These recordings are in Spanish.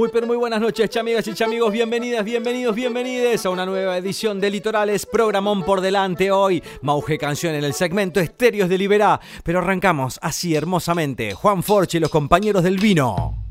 Muy pero muy buenas noches, chamigas y chamigos. Bienvenidas, bienvenidos, bienvenides a una nueva edición de Litorales, programón por delante hoy. Mauge canción en el segmento Estéreos de Liberá. Pero arrancamos así hermosamente. Juan Forche y los compañeros del vino.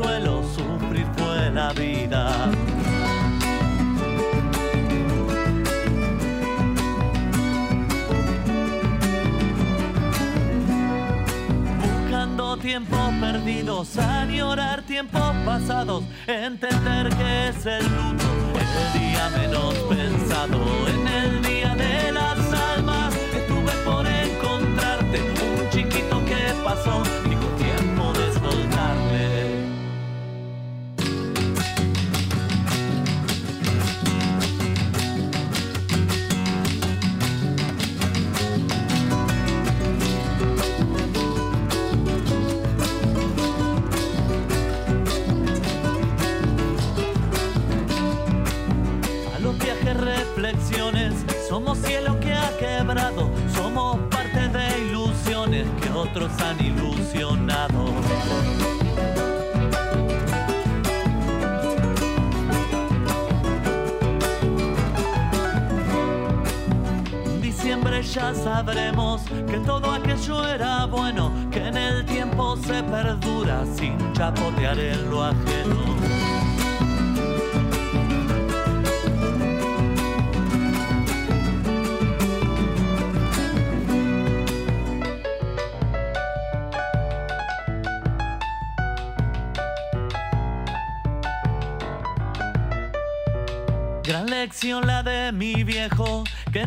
Consuelo, sufrir fue la vida. tiempos perdidos, añorar tiempos pasados, entender que es el luto, el día menos pensado, en el día de las almas, estuve por encontrarte, un chiquito que pasó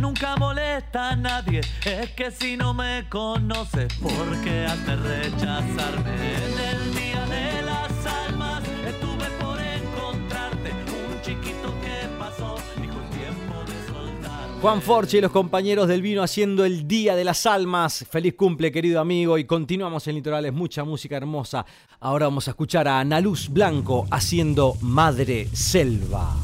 nunca molesta a nadie. Es que si no me conoces, ¿por qué has de rechazarme? En el día de las almas estuve por encontrarte, un chiquito que pasó, dijo el tiempo de. Juan Forche y los compañeros del vino haciendo el Día de las Almas. Feliz cumple, querido amigo, y continuamos en Litorales, mucha música hermosa. Ahora vamos a escuchar a Ana Luz Blanco haciendo Madre Selva.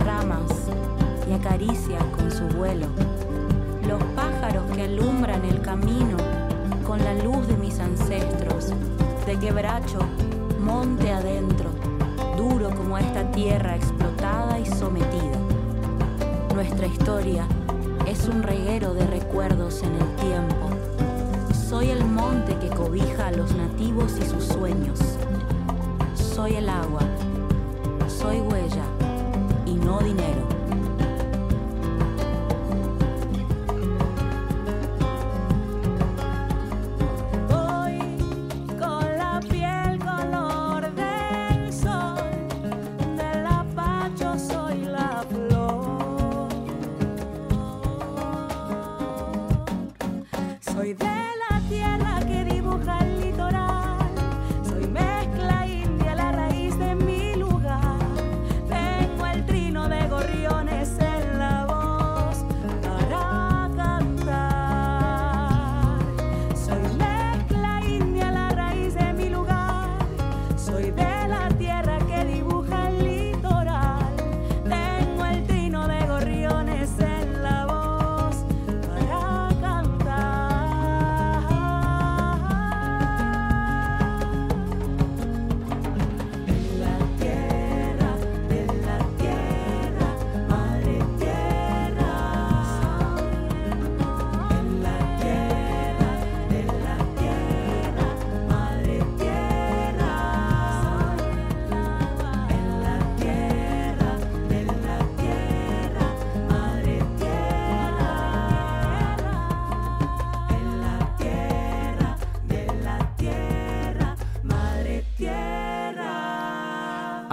Ramas y acaricia con su vuelo. Los pájaros que alumbran el camino con la luz de mis ancestros. De quebracho, monte adentro, duro como esta tierra explotada y sometida. Nuestra historia es un reguero de recuerdos en el tiempo. Soy el monte que cobija a los nativos y sus sueños. Soy el agua. Soy huella dinero.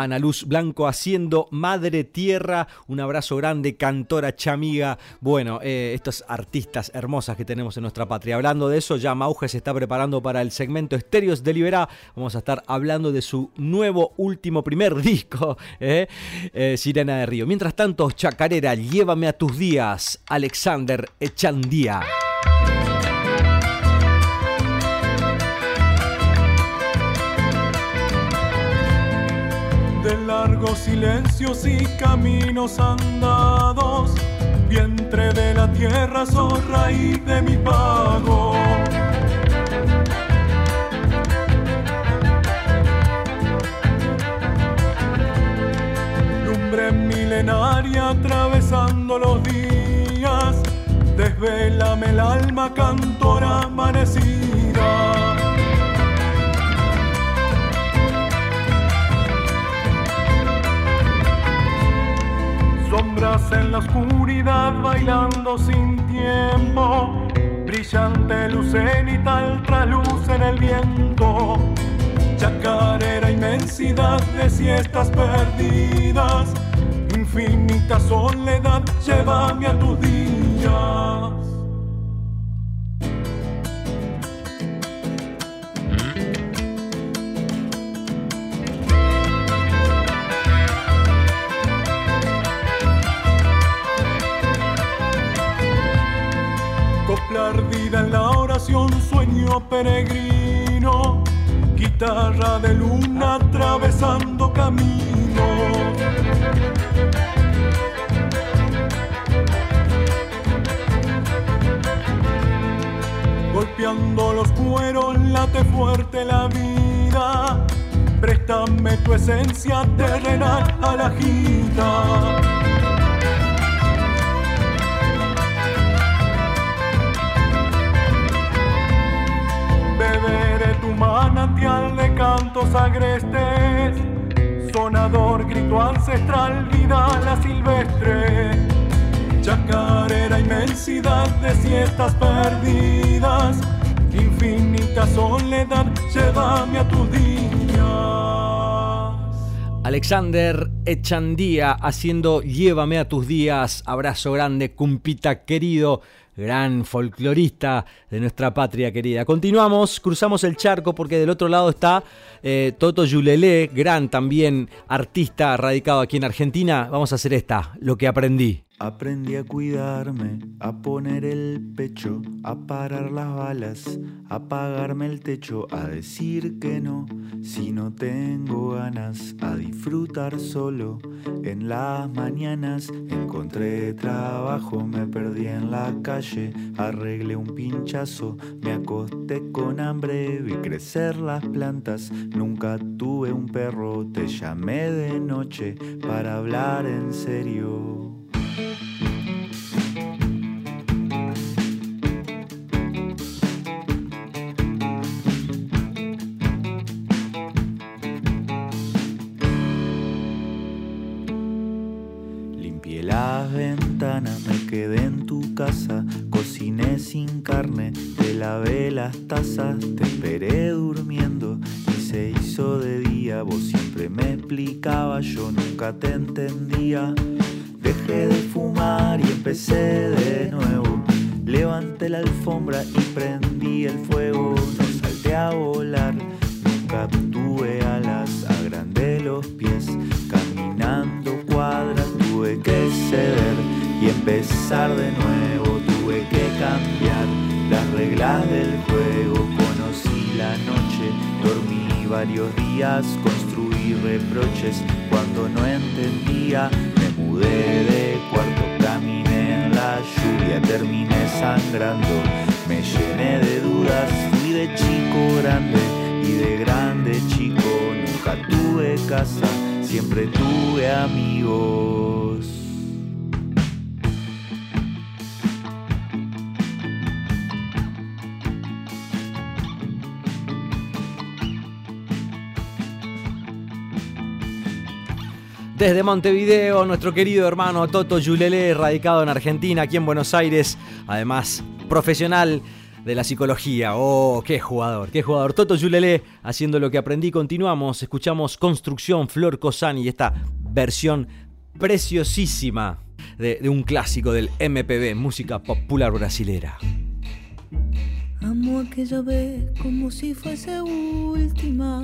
Ana Luz Blanco haciendo Madre Tierra. Un abrazo grande, cantora chamiga. Bueno, eh, estas artistas hermosas que tenemos en nuestra patria. Hablando de eso, ya Mauge se está preparando para el segmento Estéreos de Liberá. Vamos a estar hablando de su nuevo, último, primer disco, eh, eh, Sirena de Río. Mientras tanto, Chacarera, llévame a tus días, Alexander Echandía. De largos silencios y caminos andados, vientre de la tierra, zorra y de mi pago. Lumbre milenaria atravesando los días, desvelame el alma cantora amanecida. Sombras en la oscuridad bailando sin tiempo, brillante luz cenital traluz en el viento, chacarera inmensidad de siestas perdidas, infinita soledad, llévame a tus días. Perdida en la oración, sueño peregrino, guitarra de luna atravesando camino. Golpeando los cueros, late fuerte la vida, préstame tu esencia terrenal a la gita. Manantial de cantos agrestes, sonador, grito ancestral, la silvestre, chacarera, inmensidad de siestas perdidas, infinita soledad, llévame a tus días. Alexander Echandía haciendo Llévame a tus días, abrazo grande, cumpita querido gran folclorista de nuestra patria querida. Continuamos, cruzamos el charco porque del otro lado está eh, Toto Yulelé, gran también artista radicado aquí en Argentina. Vamos a hacer esta, lo que aprendí. Aprendí a cuidarme, a poner el pecho, a parar las balas, a apagarme el techo, a decir que no si no tengo ganas, a disfrutar solo. En las mañanas encontré trabajo, me perdí en la calle, arreglé un pinchazo, me acosté con hambre, vi crecer las plantas, nunca tuve un perro, te llamé de noche para hablar en serio. Thank you. Montevideo, nuestro querido hermano Toto Yulele, radicado en Argentina, aquí en Buenos Aires, además profesional de la psicología. Oh, qué jugador, qué jugador. Toto Yulele haciendo lo que aprendí. Continuamos, escuchamos Construcción Flor Cosani esta versión preciosísima de, de un clásico del MPB, música popular brasilera. Amo aquella vez como si fuese última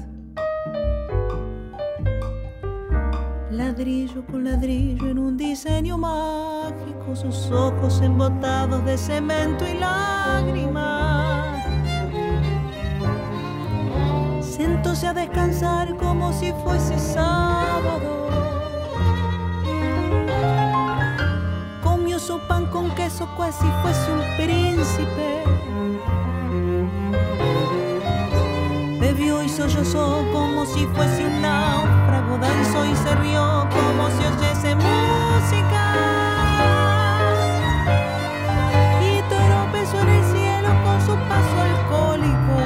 ladrillo con ladrillo en un diseño mágico, sus ojos embotados de cemento y lágrimas. Sentóse a descansar como si fuese sábado. Comió su pan con queso cual si fuese un príncipe. Y sollozó como si fuese un náufrago, danzó y se rió como si oyese música. Y tropezó en el cielo con su paso alcohólico.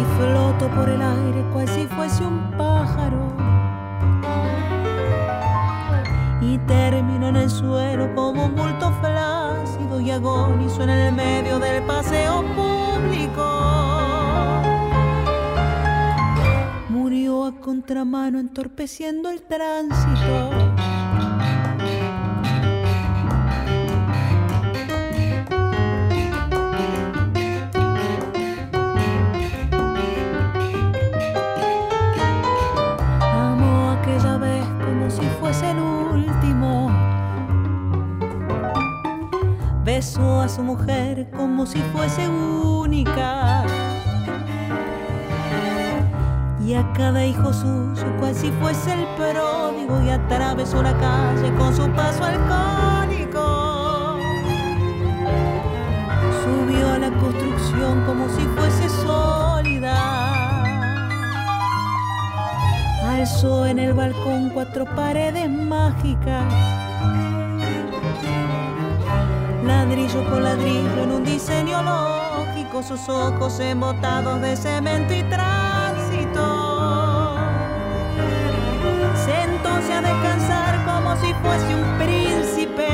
Y flotó por el aire cual si fuese un pájaro. Y terminó en el suelo como un bulto flácido y agonizó en el medio del paseo Murió a contramano entorpeciendo el tránsito. Suyo cual si fuese el pródigo y atravesó la calle con su paso alcohólico. Subió a la construcción como si fuese sólida. Alzó en el balcón cuatro paredes mágicas. Ladrillo por ladrillo en un diseño lógico, sus ojos embotados de cemento y tránsito si fuese un príncipe.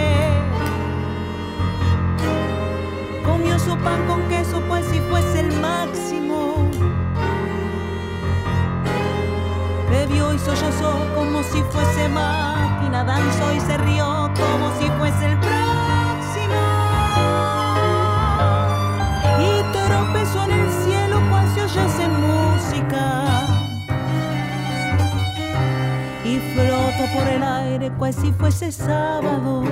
Comió su pan con queso, pues si fuese el máximo. Bebió y sollozó como si fuese máquina, danzó y se rió como si fuese el próximo. Por el aire cual si fuese sábado.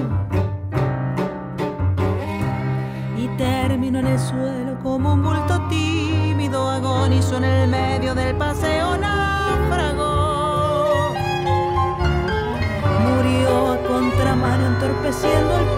Y terminó en el suelo como un bulto tímido, agonizó en el medio del paseo náufrago. Murió a contramano entorpeciendo al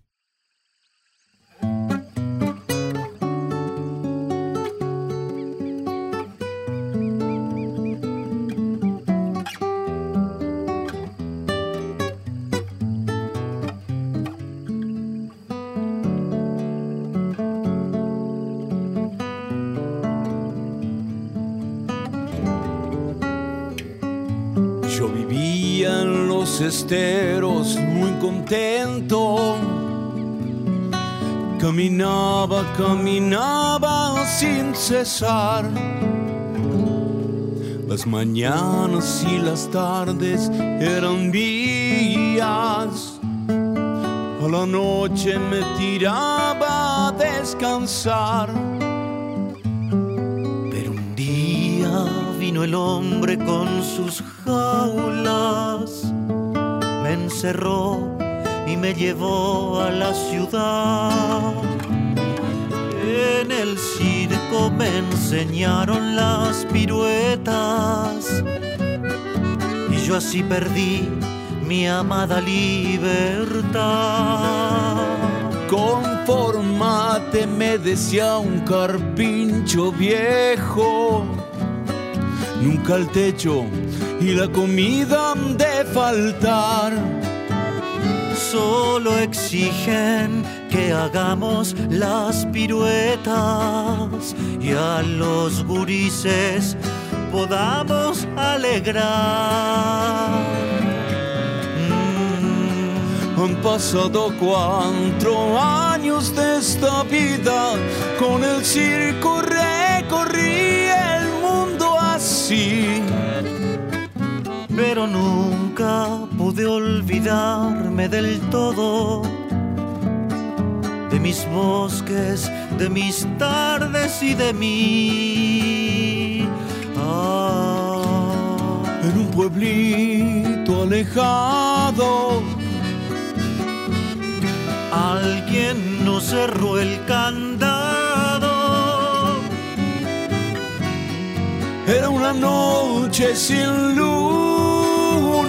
Muy contento. Caminaba, caminaba sin cesar. Las mañanas y las tardes eran mías. A la noche me tiraba a descansar. Pero un día vino el hombre con sus jaulas, encerró y me llevó a la ciudad. En el circo me enseñaron las piruetas y yo así perdí mi amada libertad. Conformate, me decía un carpincho viejo. Nunca el techo y la comida han de faltar. Solo exigen que hagamos las piruetas y a los gurises podamos alegrar. Mm. Han pasado cuatro años de esta vida, con el circo recorrí el mundo así. Pero nunca pude olvidarme del todo de mis bosques, de mis tardes y de mí. Ah, En un pueblito alejado, alguien nos cerró el candado. era una noche sin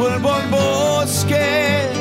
Vuelvo al bosque.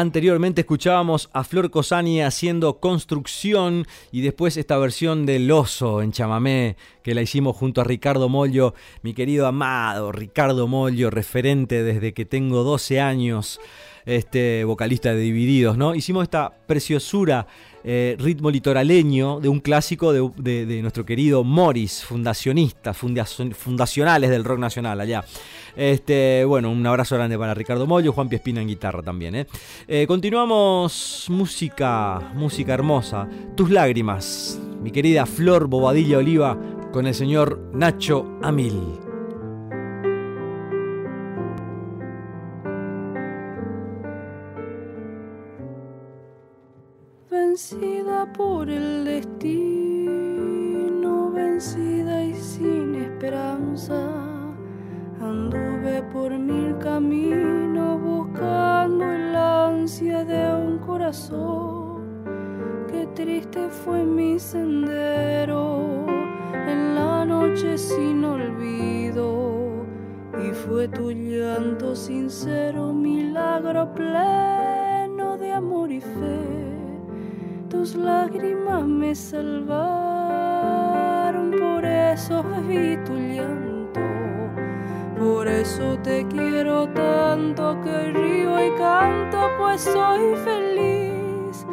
Anteriormente escuchábamos a Flor Cosani haciendo construcción y después esta versión del oso en chamamé que la hicimos junto a Ricardo Mollo, mi querido amado Ricardo Mollo, referente desde que tengo 12 años, este vocalista de Divididos, ¿no? Hicimos esta preciosura eh, ritmo litoraleño de un clásico de, de- nuestro querido Morris, fundacionista, fundacion- fundacionales del rock nacional allá. Este, bueno, un abrazo grande para Ricardo Mollo, Juan Piespina en guitarra también. ¿eh? Eh, continuamos música, música hermosa. Tus lágrimas, mi querida Flor Bobadilla Oliva con el señor Nacho Amil. Vencida por el destino, vencida y sin esperanza, anduve por mil caminos buscando el ansia de un corazón. Qué triste fue mi sendero en la noche sin olvido, y fue tu llanto sincero, milagro pleno de amor y fe tus lágrimas me salvaron, por eso vi tu llanto, por eso te quiero tanto que río y canto, pues soy feliz.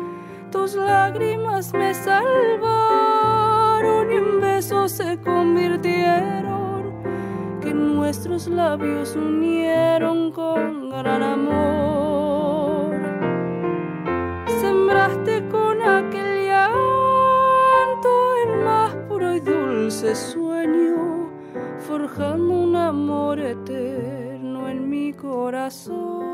Tus lágrimas me salvaron y en besos se convirtieron, que nuestros labios unieron con gran amor sueño, forjando un amor eterno en mi corazón.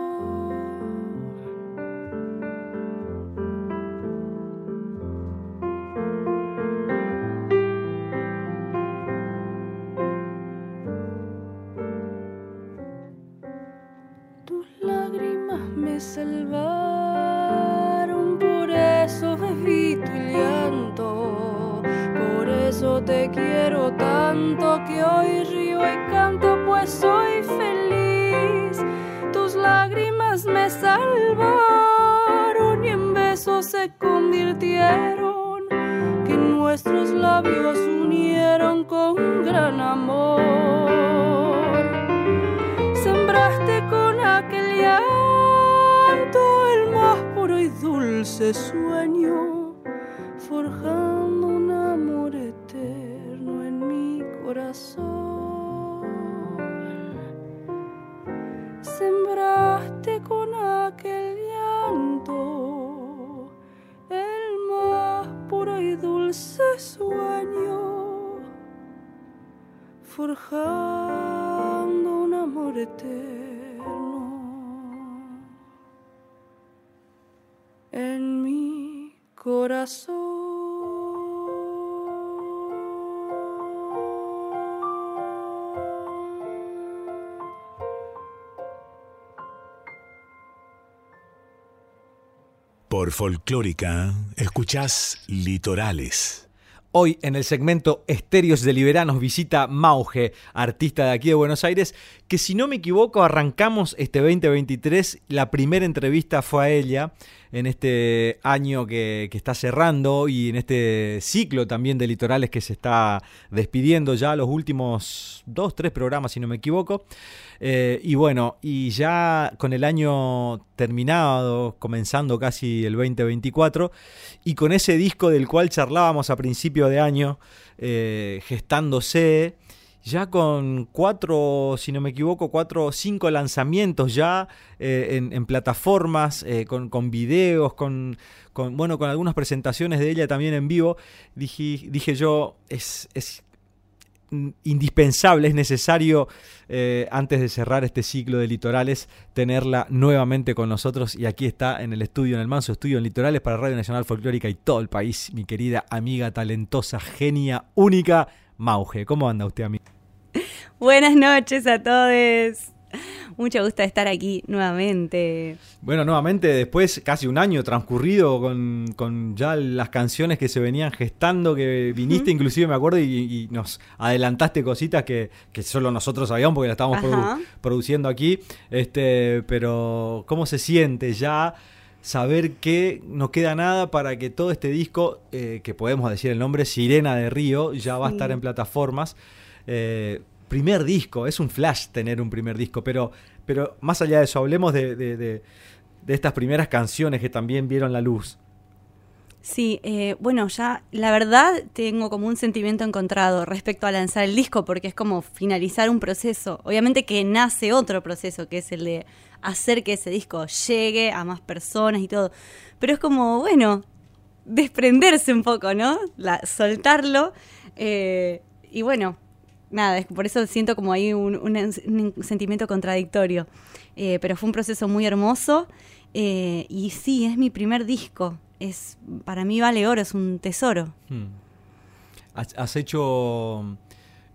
Tus lágrimas me salvaron, tanto que hoy río y canto, pues soy feliz. Tus lágrimas me salvaron y en besos se convirtieron, que nuestros labios unieron con gran amor sembraste con aquel llanto el más puro y dulce sueño, forjando Sembraste con aquel llanto el más puro y dulce sueño forjando un amor eterno en mi corazón. Por Folclórica, escuchás Litorales. Hoy en el segmento Estéreos de Liberá nos visita Mauge, artista de aquí de Buenos Aires, que si no me equivoco arrancamos este 2023, la primera entrevista fue a ella en este año que, que está cerrando y en este ciclo también de litorales que se está despidiendo ya los últimos dos, tres programas si no me equivoco. Eh, y bueno, y ya con el año terminado, comenzando casi el 2024, y con ese disco del cual charlábamos a principio de año, eh, gestándose, ya con cuatro, si no me equivoco, cuatro o cinco lanzamientos ya eh, en, plataformas, eh, con, videos, con, bueno, con algunas presentaciones de ella también en vivo, dije, yo, es, indispensable, es necesario, eh, antes de cerrar este ciclo de litorales, tenerla nuevamente con nosotros. Y aquí está en el estudio, en el Manso Estudio en Litorales para Radio Nacional Folclórica y todo el país, mi querida amiga, talentosa, genia, única, Mauge. ¿Cómo anda usted, amiga? Buenas noches a todos. Mucho gusto de estar aquí nuevamente. Bueno, nuevamente después, casi un año transcurrido con, con ya las canciones que se venían gestando, que viniste inclusive, me acuerdo, y, nos adelantaste cositas que, que, solo nosotros sabíamos porque las estábamos produ produciendo aquí. Este, pero, ¿cómo se siente ya? saber que no queda nada para que todo este disco, eh, que podemos decir el nombre, Sirena de Río, ya va a estar en plataformas. Eh, primer disco, es un flash tener un primer disco, pero, pero más allá de eso, hablemos de, estas primeras canciones que también vieron la luz. Sí, eh, bueno, ya la verdad tengo como un sentimiento encontrado respecto a lanzar el disco, porque es como finalizar un proceso. Obviamente que nace otro proceso, que es el de hacer que ese disco llegue a más personas y todo. Pero es como, bueno, desprenderse un poco, ¿no? Soltarlo. Eh, y bueno, nada, es por eso siento como ahí un, sentimiento contradictorio. Eh, pero fue un proceso muy hermoso eh, y sí, es mi primer disco. Es, para mí vale oro, es un tesoro. Hmm. Has, hecho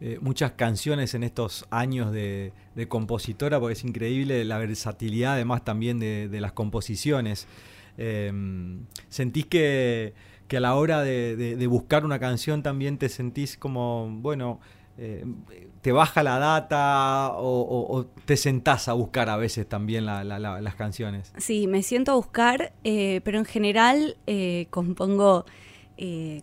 eh, muchas canciones en estos años de, compositora, porque es increíble la versatilidad además también de, las composiciones. ¿Sentís que, a la hora de, buscar una canción también te sentís como, bueno, eh, te baja la data o, te sentás a buscar a veces también las canciones? Sí, me siento a buscar, eh, pero en general eh, compongo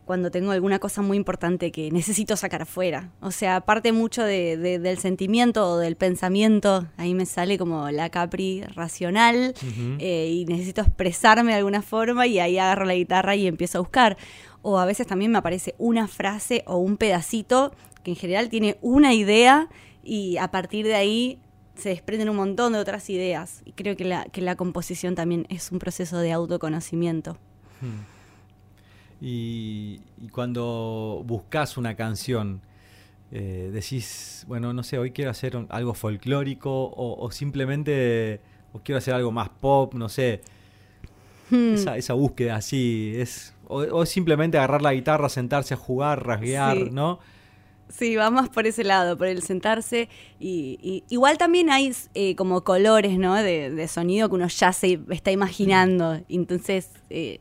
cuando tengo alguna cosa muy importante que necesito sacar afuera. O sea, parte mucho del sentimiento o del pensamiento, ahí me sale como la Capri racional y necesito expresarme de alguna forma y ahí agarro la guitarra y empiezo a buscar. O a veces también me aparece una frase o un pedacito que en general tiene una idea y a partir de ahí se desprenden un montón de otras ideas. Y creo que la, que la composición también es un proceso de autoconocimiento. Hmm. Y, cuando buscas una canción, eh, decís, bueno, no sé, hoy quiero hacer algo folclórico o, simplemente o quiero hacer algo más pop, no sé. Hmm. Esa, búsqueda así, es o, simplemente agarrar la guitarra, sentarse a jugar, rasguear, ¿no? Sí, va más por ese lado, por el sentarse. Y, igual también hay eh, como colores, ¿no? De, sonido que uno ya se está imaginando. Entonces, eh,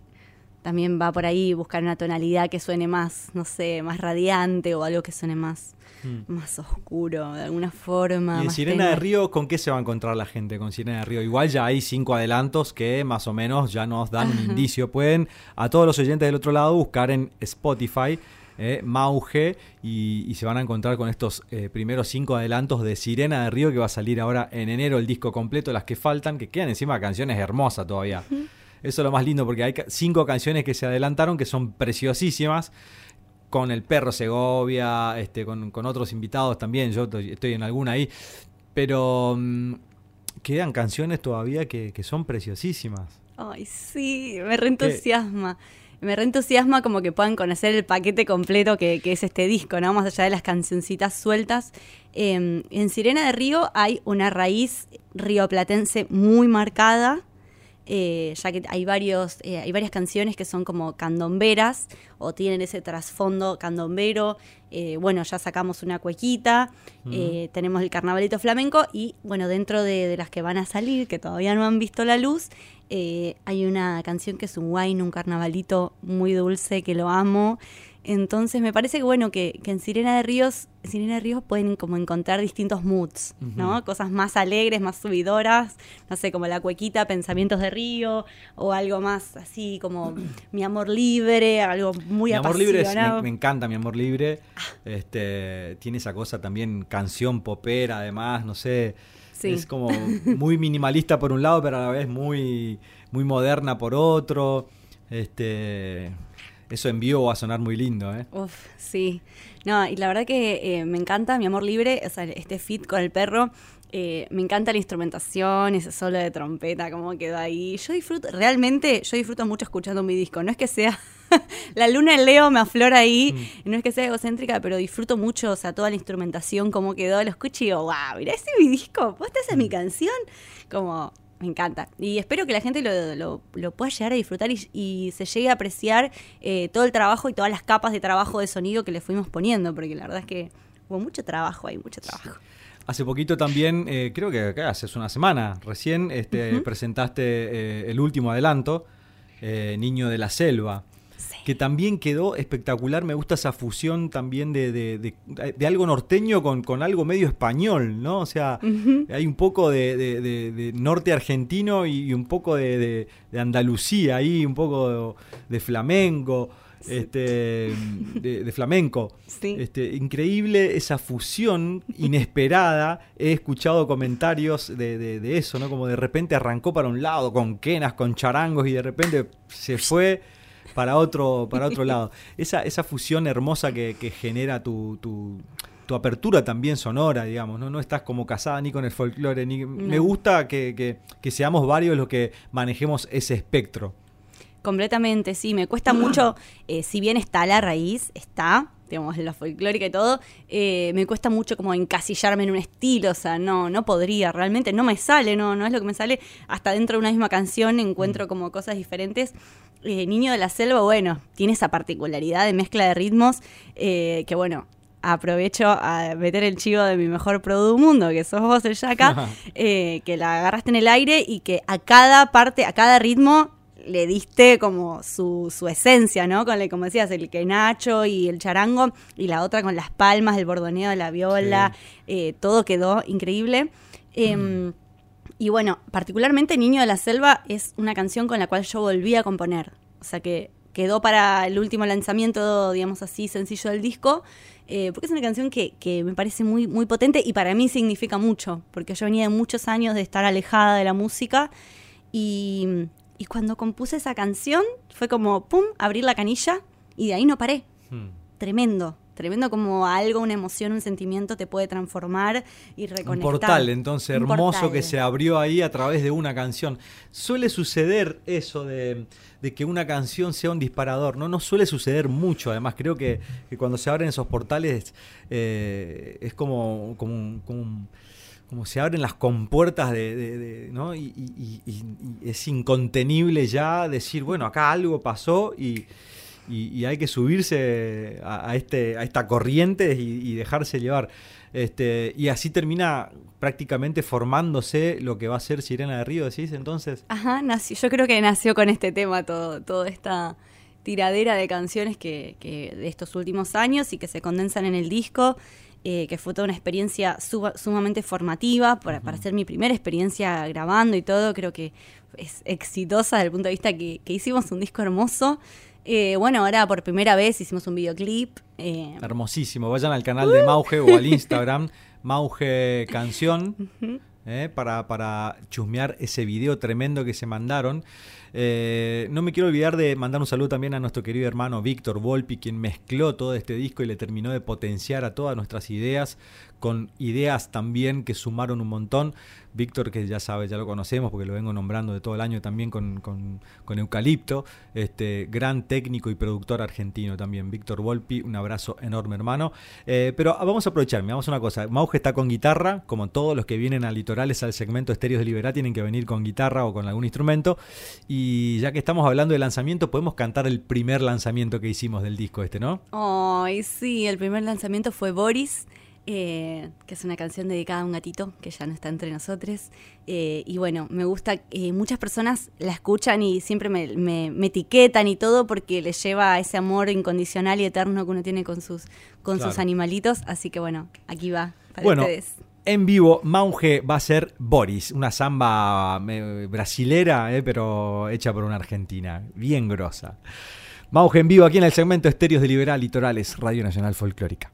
también va por ahí buscar una tonalidad que suene más, no sé, más radiante o algo que suene más, hmm. más oscuro, de alguna forma. ¿Y en Sirena de Río con qué se va a encontrar la gente con Sirena de Río? Igual ya hay cinco adelantos que más o menos ya nos dan un indicio. Pueden a todos los oyentes del otro lado buscar en Spotify eh, Mauge, y, se van a encontrar con estos eh, primeros cinco adelantos de Sirena de Río, que va a salir ahora en enero el disco completo, las que faltan, que quedan encima canciones hermosas todavía. Eso es lo más lindo, porque hay cinco canciones que se adelantaron que son preciosísimas con el perro Segovia, este, con, otros invitados también, yo estoy, en alguna ahí, pero mm, quedan canciones todavía que, son preciosísimas. Ay, sí, me reentusiasma me reentusiasma como que puedan conocer el paquete completo que, es este disco, ¿no? Más allá de las cancioncitas sueltas. Em, en Sirena de Río hay una raíz rioplatense muy marcada. Eh, ya que hay varios eh, hay varias canciones que son como candomberas o tienen ese trasfondo candombero eh, bueno ya sacamos una cuequita tenemos el carnavalito flamenco y bueno dentro de, las que van a salir que todavía no han visto la luz eh, hay una canción que es un wine, un carnavalito muy dulce que lo amo. Entonces me parece que bueno que, en Sirena de Ríos, Sirena de Ríos pueden como encontrar distintos moods, ¿no? Cosas más alegres, más subidoras, no sé, como la cuequita, pensamientos de río, o algo más así como mi amor libre, algo muy Mi amor libre me, encanta mi amor libre. Ah. Este tiene esa cosa también canción popera, además, no sé. Es como muy minimalista por un lado, pero a la vez muy, muy moderna por otro. Este, eso en vivo va a sonar muy lindo, ¿eh? Uf, sí. No, y la verdad que eh, me encanta Mi Amor Libre, o sea, este fit con el perro. Eh, me encanta la instrumentación, ese solo de trompeta, cómo quedó ahí. Yo disfruto, realmente, yo disfruto mucho escuchando mi disco. No es que sea la luna en Leo me aflora ahí, Mm. no es que sea egocéntrica, pero disfruto mucho, o sea, toda la instrumentación, cómo quedó, lo escucho y digo, wow, mirá ese es mi disco, ¿vos esa es Mm. mi canción? Como, me encanta. Y espero que la gente lo, lo- lo pueda llegar a disfrutar y, y se llegue a apreciar eh, todo el trabajo y todas las capas de trabajo de sonido que le fuimos poniendo, porque la verdad es que hubo mucho trabajo ahí, mucho trabajo. Hace poquito también, eh, creo que acá hace una semana, recién este, presentaste eh, el último adelanto, Niño de la Selva, que también quedó espectacular. Me gusta esa fusión también de, de- de- de algo norteño con, con algo medio español, ¿no? O sea, hay un poco de, norte argentino y, un poco de, Andalucía ahí, un poco de, flamenco. Este, de, flamenco. Sí. Este, increíble esa fusión inesperada. He escuchado comentarios de eso, ¿no? Como de repente arrancó para un lado con quenas, con charangos y de repente se fue para otro, para otro lado. Esa, esa fusión hermosa que, que genera tu, tu- tu apertura también sonora, digamos, ¿no? No estás como casada ni con el folclore, ni. Me gusta que, que- que seamos varios los que manejemos ese espectro. Completamente, sí, me cuesta mucho, eh, si bien está la raíz, está, digamos, la folclórica y todo, eh, me cuesta mucho como encasillarme en un estilo, o sea, no, no podría, realmente no me sale, no, no es lo que me sale, hasta dentro de una misma canción encuentro como cosas diferentes. Eh, Niño de la Selva, bueno, tiene esa particularidad de mezcla de ritmos, eh, que bueno, aprovecho a meter el chivo de mi mejor producto mundo, que sos vos, el Yaka, eh, que la agarraste en el aire y que a cada parte, a cada ritmo le diste como su, su esencia, ¿no? Con el, como decías, el quenacho y el charango, y la otra con las palmas, el bordoneo de la viola, eh, todo quedó increíble. Em, y bueno, particularmente Niño de la Selva es una canción con la cual yo volví a componer. O sea que quedó para el último lanzamiento, digamos así, sencillo del disco, eh, porque es una canción que, que me parece muy, muy potente y para mí significa mucho, porque yo venía de muchos años de estar alejada de la música y, y cuando compuse esa canción fue como, ¡pum!, abrir la canilla y de ahí no paré. Tremendo, tremendo como algo, una emoción, un sentimiento te puede transformar y Un reconectar. portal, entonces, Un hermoso portal. que se abrió ahí a través de una canción. Suele suceder eso de, de que una canción sea un disparador, ¿no? No suele suceder mucho, además creo que, que cuando se abren esos portales eh, es como, como, un- como un- como se abren las compuertas de, de- de- ¿no? Y, es incontenible ya decir, bueno, acá algo pasó y, hay que subirse a, este, a esta corriente y dejarse llevar. Este, y así termina prácticamente formándose lo que va a ser Sirena de Río, decís entonces. Ajá, nació, yo creo que nació con este tema todo, toda esta tiradera de canciones que, que de estos últimos años y que se condensan en el disco, eh, que fue toda una experiencia suba- sumamente formativa para, para ser mi primera experiencia grabando y todo, creo que es exitosa desde el punto de vista que, que hicimos un disco hermoso. Eh, bueno, ahora por primera vez hicimos un videoclip. eh, Hermosísimo. Vayan al canal de Mauge o al Instagram, Mauge Canción, para, para chusmear ese video tremendo que se mandaron. Eh, no me quiero olvidar de mandar un saludo también a nuestro querido hermano Víctor Volpi, quien mezcló todo este disco y le terminó de potenciar a todas nuestras ideas, con ideas también que sumaron un montón. Víctor, que ya sabe, ya lo conocemos porque lo vengo nombrando de todo el año también con, con- con Eucalipto, este gran técnico y productor argentino también. Víctor Volpi, un abrazo enorme, hermano. Eh, pero vamos a aprovechar, miramos una cosa. Mauge está con guitarra, como todos los que vienen a litorales al segmento Estéreos de Liberá tienen que venir con guitarra o con algún instrumento. Y ya que estamos hablando de lanzamiento, podemos cantar el primer lanzamiento que hicimos del disco este, ¿no? Ay, sí, el primer lanzamiento fue Boris, eh, que es una canción dedicada a un gatito que ya no está entre nosotros. Eh, y bueno, me gusta, eh, muchas personas la escuchan y siempre me, me- me etiquetan y todo porque les lleva a ese amor incondicional y eterno que uno tiene con sus, con sus animalitos. Así que bueno, aquí va para Bueno, ustedes. en vivo, Mauge va a ser Boris, una samba eh, brasilera, eh, pero hecha por una argentina, bien grosa. Mauge en vivo aquí en el segmento Estéreos de Liberal Litorales, Radio Nacional Folclórica.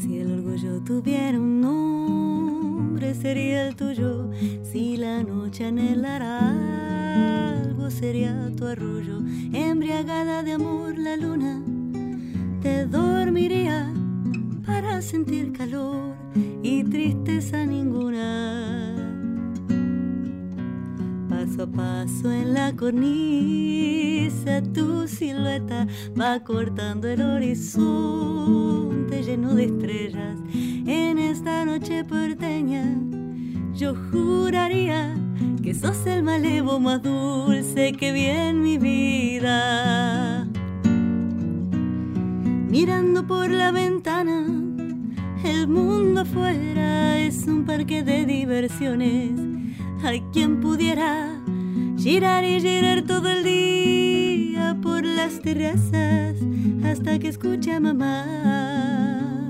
Si el orgullo tuviera un nombre, sería el tuyo. Si la noche anhelara algo, sería tu arrullo. Embriagada de amor, la luna te dormiría para sentir calor y tristeza ninguna. Paso a paso en la cornisa, tu silueta va cortando el horizonte lleno de estrellas. En esta noche porteña, yo juraría que sos el malevo más dulce que vi en mi vida. Mirando por la ventana, el mundo afuera es un parque de diversiones. Hay quien pudiera girar y girar todo el día por las terrazas hasta que escuche a mamá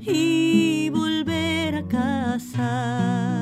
y volver a casa.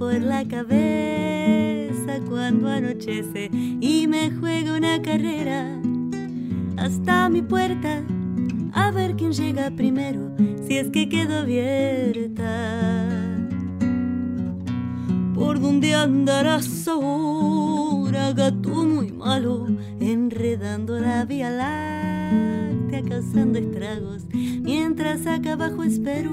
Por la cabeza cuando anochece y me juego una carrera hasta mi puerta a ver quién llega primero, si es que quedó abierta. ¿Por dónde andarás ahora, gato muy malo, enredando la vía láctea, causando estragos? Mientras acá abajo espero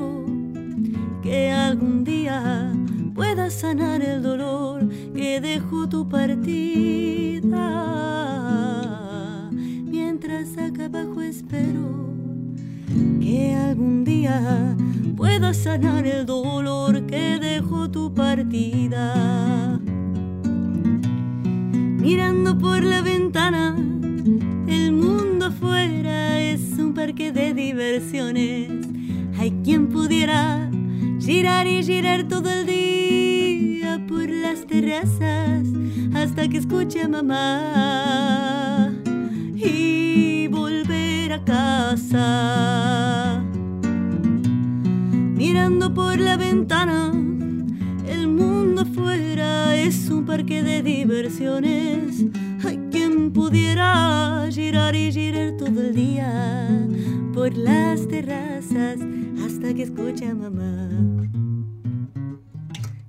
Por la ventana, el mundo afuera es un parque de diversiones. Hay quien pudiera girar y girar todo el día por las terrazas hasta que escuche a mamá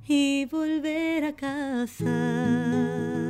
y volver a casa.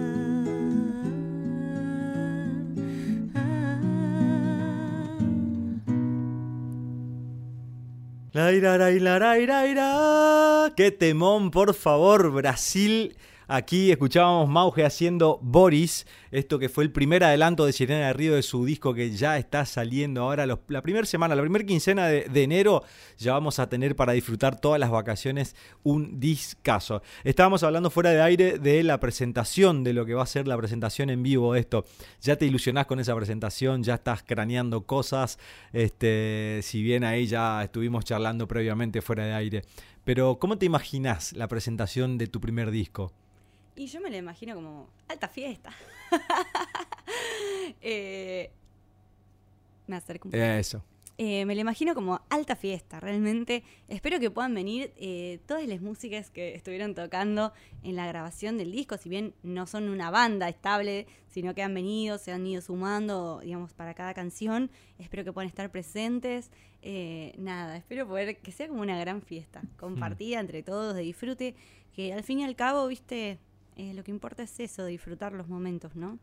La ira, la ira, la ira, ira. Qué temón, por favor, Brasil. Aquí escuchábamos Mauge haciendo Boris, esto que fue el primer adelanto de Sirena de Río de su disco que ya está saliendo ahora. La primera semana, la primera quincena de, enero, ya vamos a tener para disfrutar todas las vacaciones un discazo. Estábamos hablando fuera de aire de la presentación, de lo que va a ser la presentación en vivo esto. Ya te ilusionás con esa presentación, ya estás craneando cosas, este, si bien ahí ya estuvimos charlando previamente fuera de aire. Pero, ¿cómo te imaginas la presentación de tu primer disco? Y yo me la imagino como alta fiesta. Eh, me acerco un poco. Eso. Eh, me la imagino como alta fiesta, realmente. Espero que puedan venir eh, todas las músicas que estuvieron tocando en la grabación del disco, si bien no son una banda estable, sino que han venido, se han ido sumando, digamos, para cada canción. Espero que puedan estar presentes. Eh, nada, espero poder que sea como una gran fiesta, compartida entre todos, de disfrute, que al fin y al cabo, viste, eh, lo que importa es eso, disfrutar los momentos, ¿no?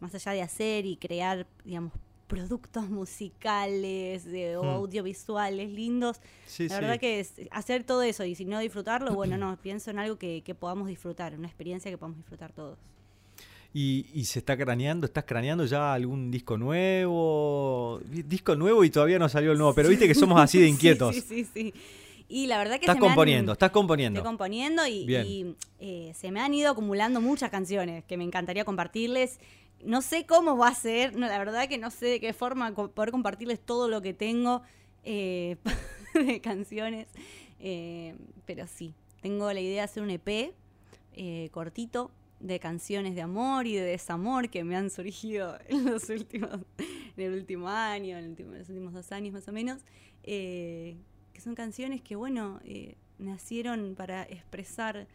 Más allá de hacer y crear, digamos, productos musicales o Hmm. audiovisuales lindos. Sí, la sí. verdad que es hacer todo eso y si no disfrutarlo, bueno, no, pienso en algo que, que podamos disfrutar, una experiencia que podamos disfrutar todos. ¿Y, y se está craneando? ¿Estás craneando ya algún disco nuevo? Disco nuevo y todavía no salió el nuevo, pero viste que somos así de Sí, inquietos. Sí, sí, sí. Y la verdad que Estás se me han- componiendo, estás componiendo. Estoy componiendo y, eh, se me han ido acumulando muchas canciones que me encantaría compartirles. No sé cómo va a ser, no, la verdad que no sé de qué forma poder compartirles todo lo que tengo eh, de canciones. Eh, pero sí, tengo la idea de hacer un EP cortito de canciones de amor y de desamor que me han surgido en los últimos, en el último año, en, el último- en los últimos dos años más o menos. eh, que son canciones que, bueno, eh, nacieron para expresar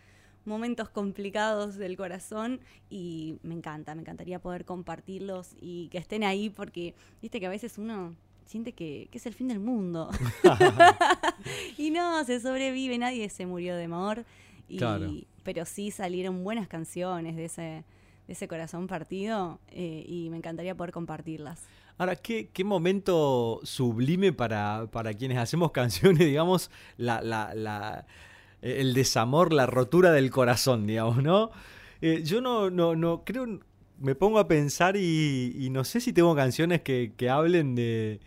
momentos complicados del corazón y me encanta, me encantaría poder compartirlos y que estén ahí porque, viste que a veces uno siente que, que es el fin del mundo. y no, se sobrevive, nadie se murió de amor. Y, Claro. Pero sí salieron buenas canciones de ese, de ese corazón partido eh, y me encantaría poder compartirlas. Ahora, ¿qué, qué momento sublime para, para quienes hacemos canciones, digamos, la, la- la- el desamor, la rotura del corazón, digamos, ¿no? Eh, yo no, no, no creo, me pongo a pensar y, y no sé si tengo canciones que, que hablen de,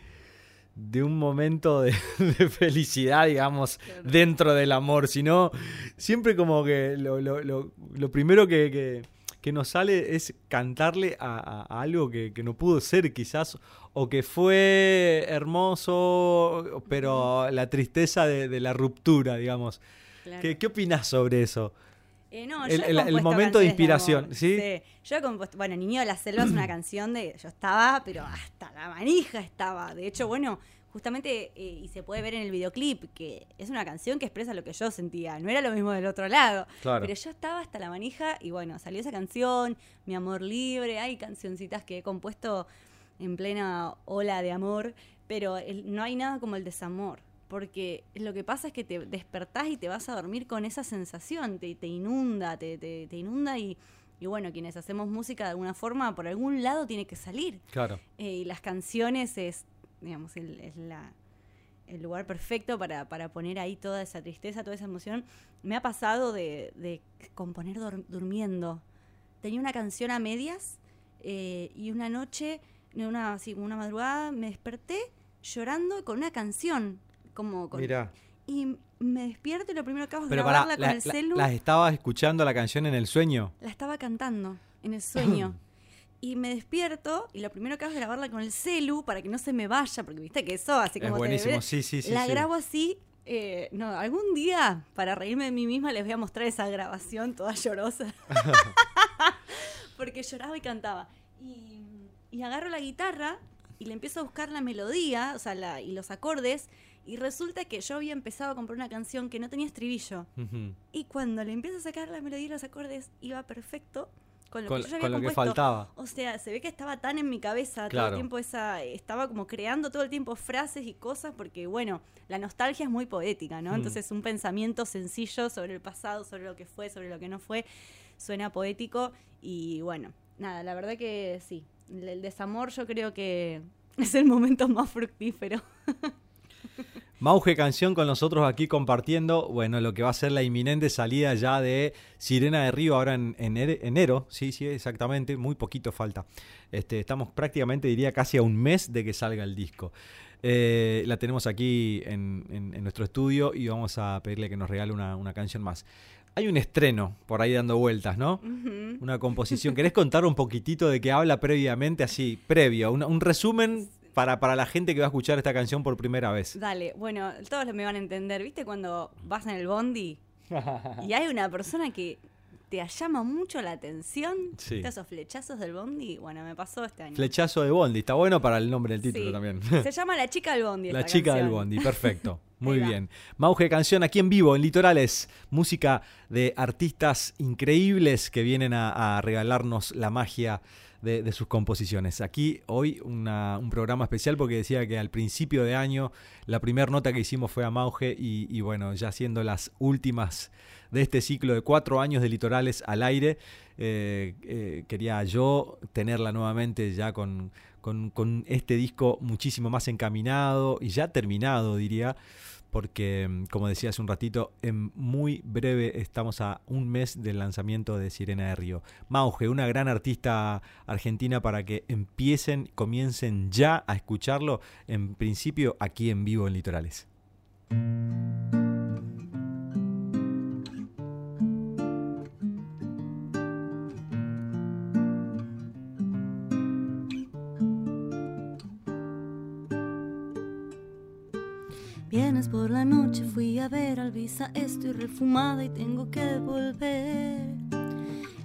de un momento de, de felicidad, digamos, dentro del amor, sino siempre como que lo, lo- lo- lo primero que, que- que nos sale es cantarle a, a- a algo que, que no pudo ser quizás, o que fue hermoso, pero la tristeza de, de la ruptura, digamos. Claro. ¿Qué, qué opinás sobre eso? Eh, no, El- yo el- el momento de inspiración, amor, ¿sí? Yo he compuesto, bueno, Niño de la Selva es una canción de, yo estaba, pero hasta la manija estaba. De hecho, bueno, justamente, eh, y se puede ver en el videoclip, que es una canción que expresa lo que yo sentía, no era lo mismo del otro lado. Claro. Pero yo estaba hasta la manija y bueno, salió esa canción, Mi Amor Libre, hay cancioncitas que he compuesto en plena ola de amor, pero el- no hay nada como el desamor. Porque lo que pasa es que te despertás y te vas a dormir con esa sensación, te, te inunda, te, te- te inunda y, y bueno, quienes hacemos música de alguna forma, por algún lado tiene que salir. Claro. Eh, y las canciones es, digamos, el, es la, el lugar perfecto para, para poner ahí toda esa tristeza, toda esa emoción. Me ha pasado de, de componer dur- durmiendo. Tenía una canción a medias eh, y una noche, no, una, así, una madrugada, me desperté llorando con una canción. Como con, Mira. y me despierto y lo primero que hago es Pero para, grabarla con el celu. ¿las estabas escuchando la canción en el sueño? La estaba cantando en el sueño. y me despierto y lo primero que hago es grabarla con el celu para que no se me vaya, porque viste que eso, así Es como te buenísimo, sí, sí, sí, La sí. grabo así. eh, no, algún día, para reírme de mí misma, les voy a mostrar esa grabación toda llorosa. porque lloraba y cantaba. Y, y agarro la guitarra y le empiezo a buscar la melodía, o sea, la- y los acordes. Y resulta que yo había empezado a comprar una canción que no tenía estribillo. Ujú. Y cuando le empiezo a sacar la melodía y los acordes, iba perfecto con lo Con- que yo había con lo que compuesto. faltaba. O sea, se ve que estaba tan en mi cabeza todo el tiempo esa, estaba como creando todo el tiempo frases y cosas porque bueno, la nostalgia es muy poética, ¿no? Mm. Entonces un pensamiento sencillo sobre el pasado, sobre lo que fue, sobre lo que no fue, suena poético y bueno, nada, la verdad que sí, el el desamor yo creo que es el momento más fructífero. Mauge Canción con nosotros aquí compartiendo, bueno, lo que va a ser la inminente salida ya de Sirena de Río ahora en ener- enero, sí, sí, exactamente, muy poquito falta. Este, estamos prácticamente, diría, casi a un mes de que salga el disco. Eh, la tenemos aquí en, en- en nuestro estudio y vamos a pedirle que nos regale una, una canción más. Hay un estreno por ahí dando vueltas, ¿no? Una composición. ¿Querés contar un poquitito de qué habla previamente, así, previo? Un, un resumen para, para la gente que va a escuchar esta canción por primera vez. Dale, bueno, todos me van a entender. ¿Viste cuando vas en el bondi y hay una persona que te llama mucho la atención? Sí. ¿Viste esos flechazos del bondi? Bueno, me pasó este año. Flechazo de Bondi, está bueno para el nombre del título Sí. también. Se llama La chica del bondi. La esta chica del. Bondi, perfecto. Muy bien. Mauge Canción aquí en vivo, en Litorales. Música de artistas increíbles que vienen a, a regalarnos la magia de, sus composiciones. Aquí hoy un programa especial porque decía que al principio de año la primera nota que hicimos fue a Mauge y, y bueno, ya siendo las últimas de este ciclo de cuatro años de Litorales al aire, eh, eh, quería yo tenerla nuevamente ya con, con, con este disco muchísimo más encaminado y ya terminado, diría, porque, mm, como decía hace un ratito, en muy breve estamos a un mes del lanzamiento de Sirena de Río. Mauge, una gran artista argentina para que empiecen, comiencen ya a escucharlo, en principio aquí en vivo en Litorales. Vienes por la noche, fui a ver al visa, estoy refumada y tengo que volver.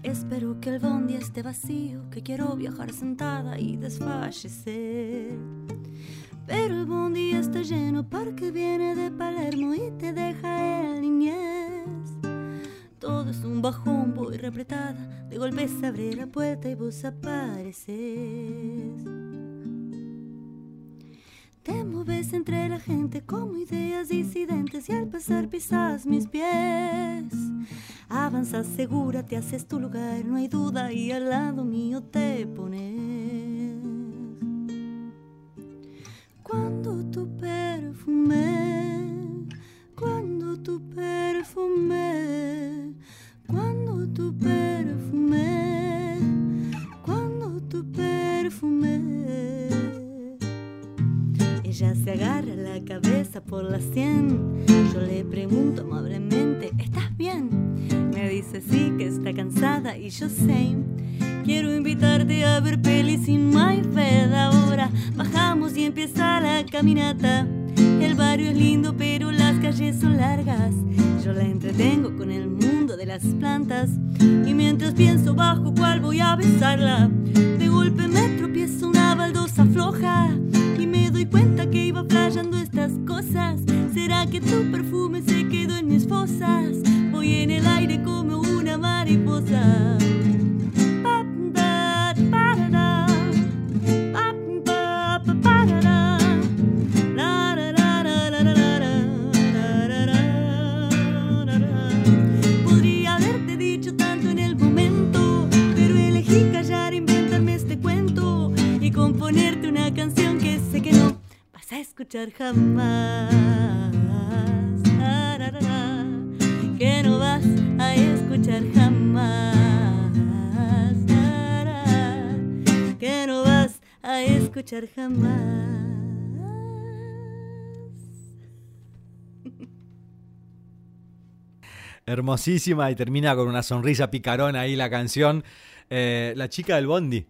Espero que el bondi esté vacío, que quiero viajar sentada y desfallecer. Pero el bondi está lleno porque viene de Palermo y te deja en niñez. Todo es un bajón, voy repretada. De golpe se abre la puerta y vos apareces. Te moves entre la gente como ideas disidentes y al pasar pisas mis pies. Avanzas segura, te haces tu lugar, no hay duda, y al lado mío te pones. Escuchar jamás. Hermosísima y termina con una sonrisa picarona ahí la canción. Eh, la chica del Bondi.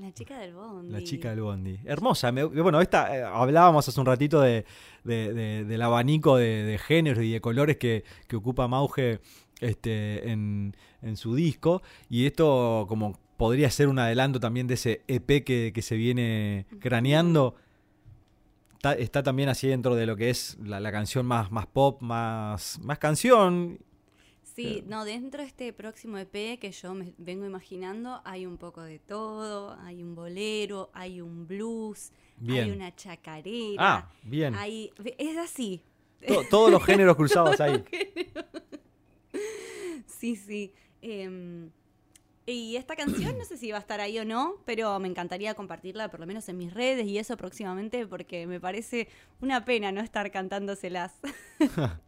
La chica del bondi. La chica del Bondi. Hermosa. me- bueno, esta eh, hablábamos hace un ratito de, de- de- del abanico de, de géneros y de colores que, que ocupa Mauge este, en, en su disco. Y esto como podría ser un adelanto también de ese EP que, que se viene craneando. Está, está también así dentro de lo que es la, la canción más, más pop, más, más canción. Sí, no, dentro de este próximo EP que yo me vengo imaginando hay un poco de todo, hay un bolero, hay un blues, Bien. hay una chacarera. Ah, bien. hay- es así. To- todos los géneros cruzados ahí. Sí, sí. Em, y esta canción no sé si va a estar ahí o no, pero me encantaría compartirla por lo menos en mis redes y eso próximamente porque me parece una pena no estar cantándoselas.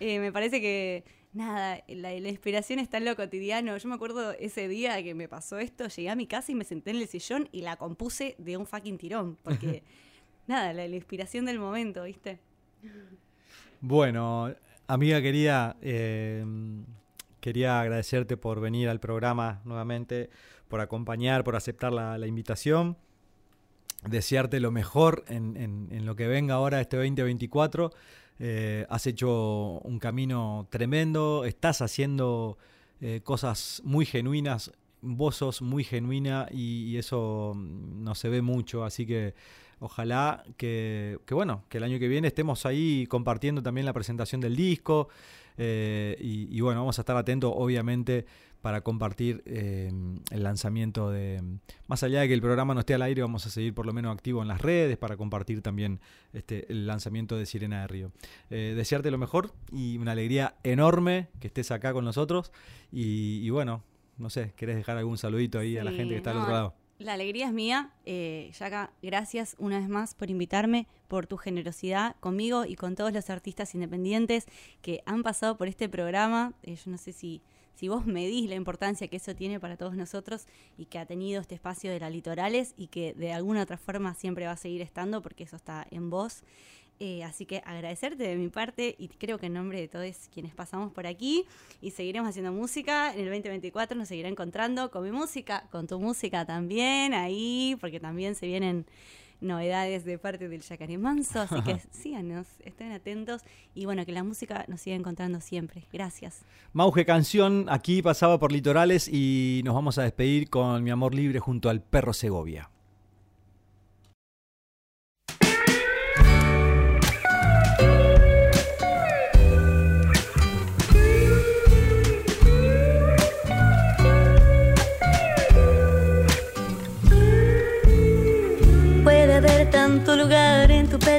Eh, me parece que, nada, la, la inspiración está en lo cotidiano. Yo me acuerdo ese día que me pasó esto, llegué a mi casa y me senté en el sillón y la compuse de un fucking tirón, porque, nada, la, la inspiración del momento, ¿viste? Bueno, amiga querida, eh, quería agradecerte por venir al programa nuevamente, por acompañar, por aceptar la, invitación. Desearte lo mejor en, lo que venga ahora este 2024. Eh, has hecho un camino tremendo, estás haciendo eh, cosas muy genuinas, vos sos muy genuina y, eso mm, no se ve mucho, así que ojalá que, bueno, que el año que viene estemos ahí compartiendo también la presentación del disco eh, y, y bueno, vamos a estar atentos obviamente para compartir eh, el lanzamiento de... Más allá de que el programa no esté al aire, vamos a seguir por lo menos activo en las redes para compartir también este, el lanzamiento de Sirena de Río. Eh, desearte lo mejor y una alegría enorme que estés acá con nosotros y, y bueno, no sé, ¿querés dejar algún saludito ahí a la gente que está al no, otro lado? La alegría es mía. Eh, Yaka, gracias una vez más por invitarme, por tu generosidad conmigo y con todos los artistas independientes que han pasado por este programa. Eh, yo no sé si, si vos medís la importancia que eso tiene para todos nosotros y que ha tenido este espacio de la Litorales y que de alguna otra forma siempre va a seguir estando porque eso está en vos. Eh, así que agradecerte de mi parte y creo que en nombre de todos quienes pasamos por aquí y seguiremos haciendo música. En el 2024 nos seguirá encontrando con mi música, con tu música también ahí, porque también se vienen novedades de parte del Yacaré Manso. Así que síganos, estén atentos y bueno, que la música nos siga encontrando siempre. Gracias. Mauge Canción, aquí pasaba por Litorales y nos vamos a despedir con Mi Amor Libre junto al perro Segovia.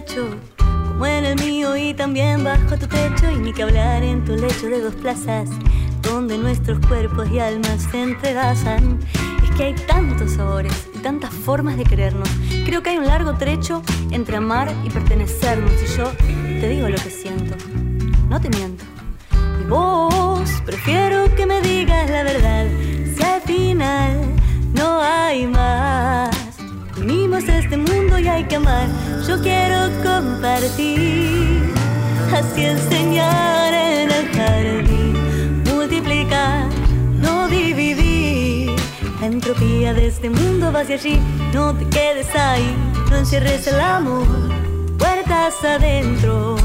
Pecho como en el mío y también bajo tu techo y ni que hablar en tu lecho de dos plazas donde nuestros cuerpos y almas se entrelazan. Es que hay tantos sabores y tantas formas de querernos. Creo que hay un largo trecho entre amar y pertenecernos y yo te digo lo que siento. No te miento. Y vos prefiero que me digas la verdad. Si al final no hay más. Este mundo y hay que amar. Yo quiero compartir. Así enseñar en el jardín. Multiplicar, no dividir. La entropía de este mundo va hacia allí. No te quedes ahí. No encierres el amor. Puertas adentro.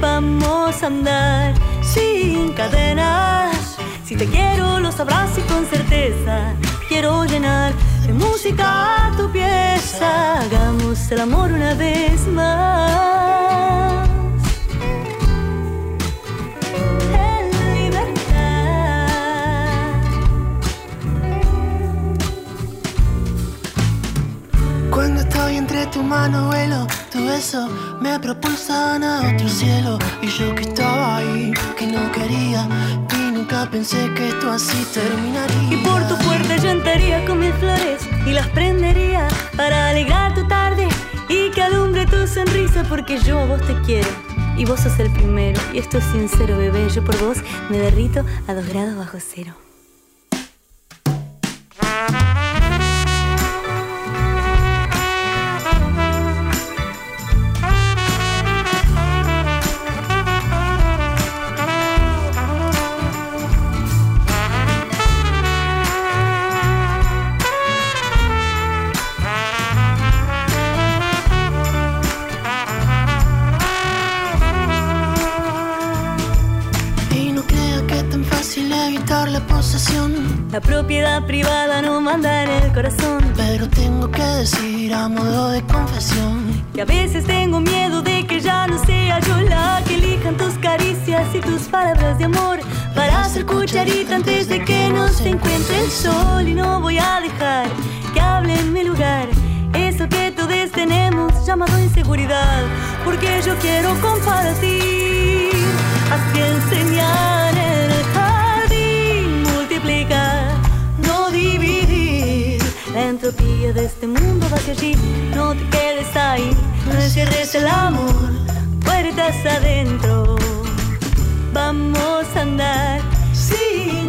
Vamos a andar sin cadenas. Si te quiero, lo sabrás y con certeza. Quiero llenar de música tu pieza. Hagamos el amor una vez más. En libertad. Cuando estoy entre tu mano vuelo, tu beso me propulsan a otro cielo y yo que estaba ahí, que no quería nunca pensé que esto así terminaría. Y por tu puerta yo entraría con mil flores y las prendería para alegrar tu tarde y que alumbre tu sonrisa porque yo a vos te quiero. Y vos sos el primero, y esto es sincero, bebé. Yo por vos me derrito a dos grados bajo cero. Antes de que no se encuentre el sol. Y no voy a dejar que hable en mi lugar. Eso que todos tenemos llamado inseguridad. Porque yo quiero compartir. Así enseñar en el jardín. Multiplicar, no dividir. La entropía de este mundo va hacia allí. No te quedes ahí, no encierres el amor. Puertas adentro. Vamos a andar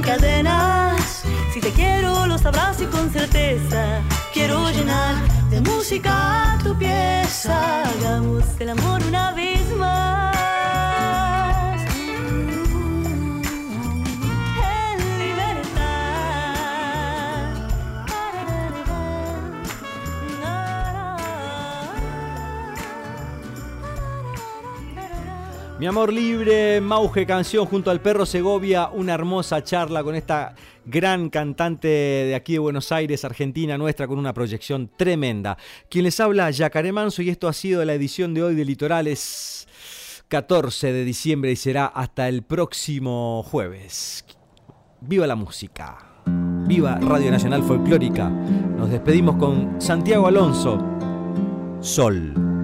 cadenas. Si te quiero, lo sabrás y con certeza. Quiero llenar de música tu pieza. Hagamos el amor una vez más. Mi amor libre, Mauge canción junto al perro Segovia, una hermosa charla con esta gran cantante de aquí de Buenos Aires, Argentina nuestra, con una proyección tremenda. Quien les habla, Yacaré Manso, y esto ha sido la edición de hoy de Litorales 14 de diciembre y será hasta el próximo jueves. Viva la música, viva Radio Nacional Folclórica. Nos despedimos con Santiago Alonso, Sol.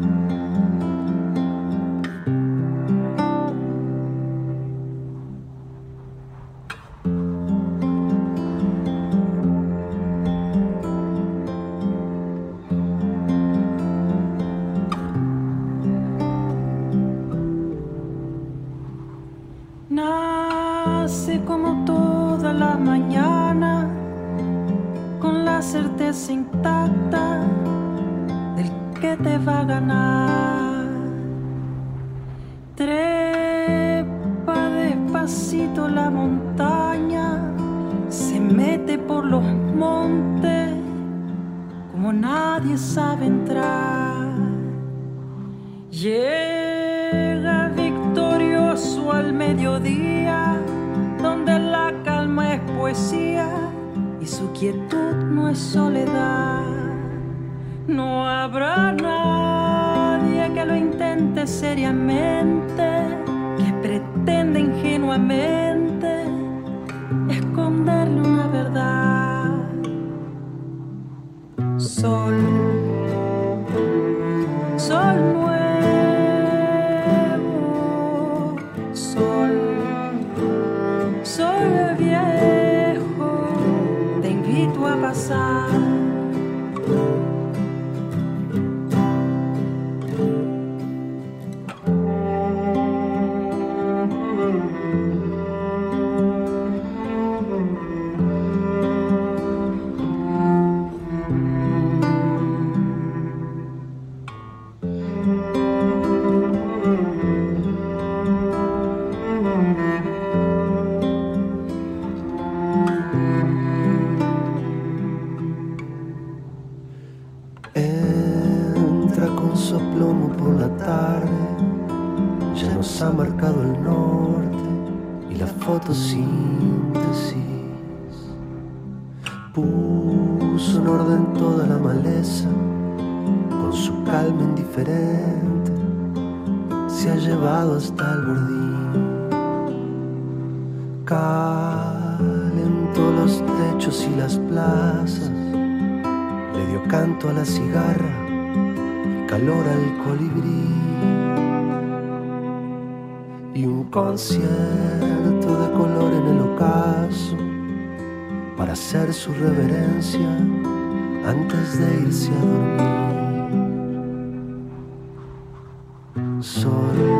concierto de color en el ocaso para hacer su reverencia antes de irse a dormir. Solo